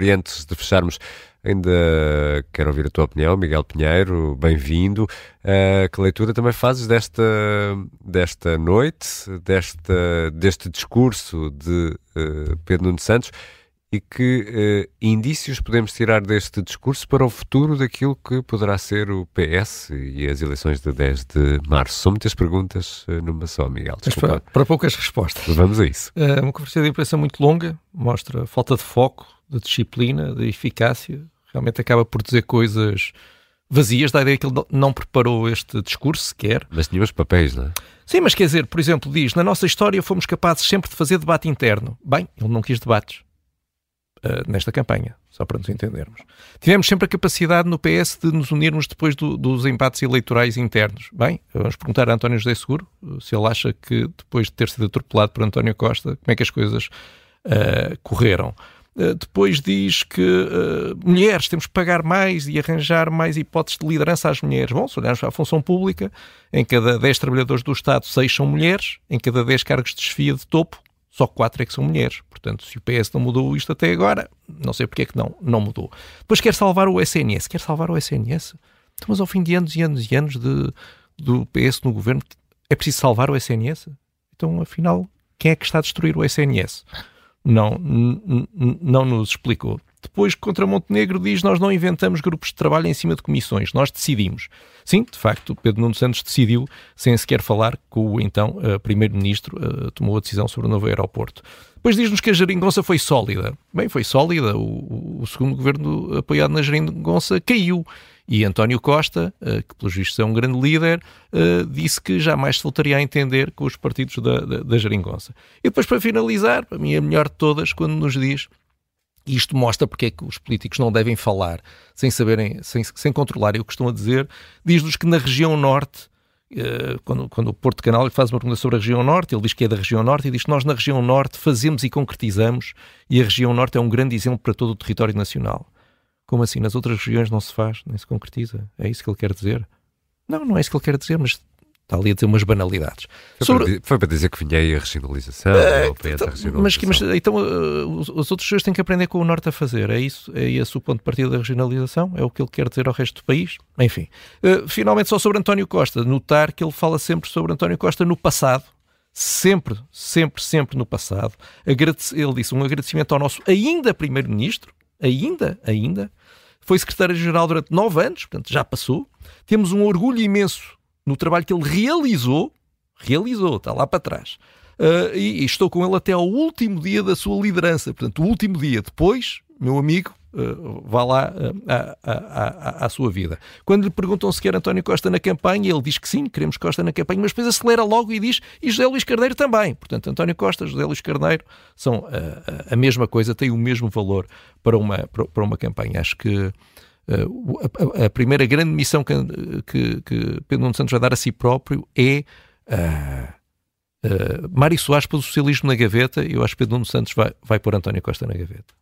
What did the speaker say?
E antes de fecharmos, ainda quero ouvir a tua opinião, Miguel Pinheiro, bem-vindo. Uh, que leitura também fazes desta, desta noite, desta, deste discurso de uh, Pedro Nuno Santos? E que uh, indícios podemos tirar deste discurso para o futuro daquilo que poderá ser o PS e as eleições de 10 de março? São muitas perguntas uh, numa só, Miguel. Para, para, poucas respostas. Vamos a isso. É uma conferência de imprensa muito longa, mostra falta de foco, de disciplina, de eficácia. Realmente acaba por dizer coisas vazias, da ideia que ele não preparou este discurso sequer. Mas tinha os papéis, não é? Sim, mas quer dizer, por exemplo, diz, na nossa história fomos capazes sempre de fazer debate interno. Bem, ele não quis debates uh, nesta campanha, só para nos entendermos. Tivemos sempre a capacidade no PS de nos unirmos depois do, dos embates eleitorais internos. Bem, vamos perguntar a António José Seguro uh, se ele acha que depois de ter sido atropelado por António Costa, como é que as coisas uh, correram. Depois diz que uh, mulheres temos que pagar mais e arranjar mais hipóteses de liderança às mulheres. Bom, se olharmos a função pública, em cada 10 trabalhadores do Estado, 6 são mulheres, em cada 10 cargos de chefia de topo, só quatro é que são mulheres. Portanto, se o PS não mudou isto até agora, não sei porque é que não, não mudou. Depois quer salvar o SNS. Quer salvar o SNS? Então, mas ao fim de anos e anos e anos de, do PS no governo, é preciso salvar o SNS? Então, afinal, quem é que está a destruir o SNS? Não, não nos explicou. Depois, contra Montenegro, diz nós não inventamos grupos de trabalho em cima de comissões, nós decidimos. Sim, de facto, Pedro Nuno Santos decidiu, sem sequer falar com o então uh, Primeiro-Ministro, uh, tomou a decisão sobre o novo aeroporto. Depois diz-nos que a geringonça foi sólida. Bem, foi sólida. O, o, segundo governo apoiado na geringonça caiu. E António Costa, uh, que pelos vistos é um grande líder, disse que jamais se voltaria a entender com os partidos da, da, da geringonça. E depois, para finalizar, para mim a melhor de todas, quando nos diz isto mostra porque é que os políticos não devem falar sem saberem, sem, sem controlarem o que estão a dizer. Diz-nos que na região norte, eh, quando, quando o Porto Canal lhe faz uma pergunta sobre a região norte, ele diz que é da região norte e diz que nós na região norte fazemos e concretizamos e a região norte é um grande exemplo para todo o território nacional. Como assim? Nas outras regiões não se faz, nem se concretiza? É isso que ele quer dizer? Não, não é isso que ele quer dizer, mas Está ali a dizer umas banalidades. Foi, Sobre... para, foi para dizer que vinha aí a regionalização, ou então, a regionalização. Mas, mas então uh, os, os, outros senhores têm que aprender com o Norte a fazer. É isso? É esse o ponto de partida da regionalização? É o que ele quer dizer ao resto do país? Enfim. Uh, finalmente, só sobre António Costa. Notar que ele fala sempre sobre António Costa no passado. Sempre, sempre, sempre no passado. Agradece, ele disse um agradecimento ao nosso ainda Primeiro-Ministro, ainda, ainda, foi secretário-geral durante nove anos, portanto já passou. Temos um orgulho imenso no trabalho que ele realizou, realizou, está lá para trás. Uh, e, e, estou com ele até ao último dia da sua liderança. Portanto, o último dia. Depois, meu amigo, uh, vá lá uh, à, à, à, sua vida. Quando lhe perguntam se quer António Costa na campanha, ele diz que sim, queremos Costa na campanha, mas depois acelera logo e diz e José Luís Carneiro também. Portanto, António Costa, José Luís Carneiro são a mesma coisa, têm o mesmo valor para uma, para uma campanha. Acho que a, a, primeira grande missão que, que, que, Pedro Nuno Santos vai dar a si próprio é uh, uh, Mário Soares pôs o socialismo na gaveta e eu acho que Pedro Nuno Santos vai, vai pôr António Costa na gaveta.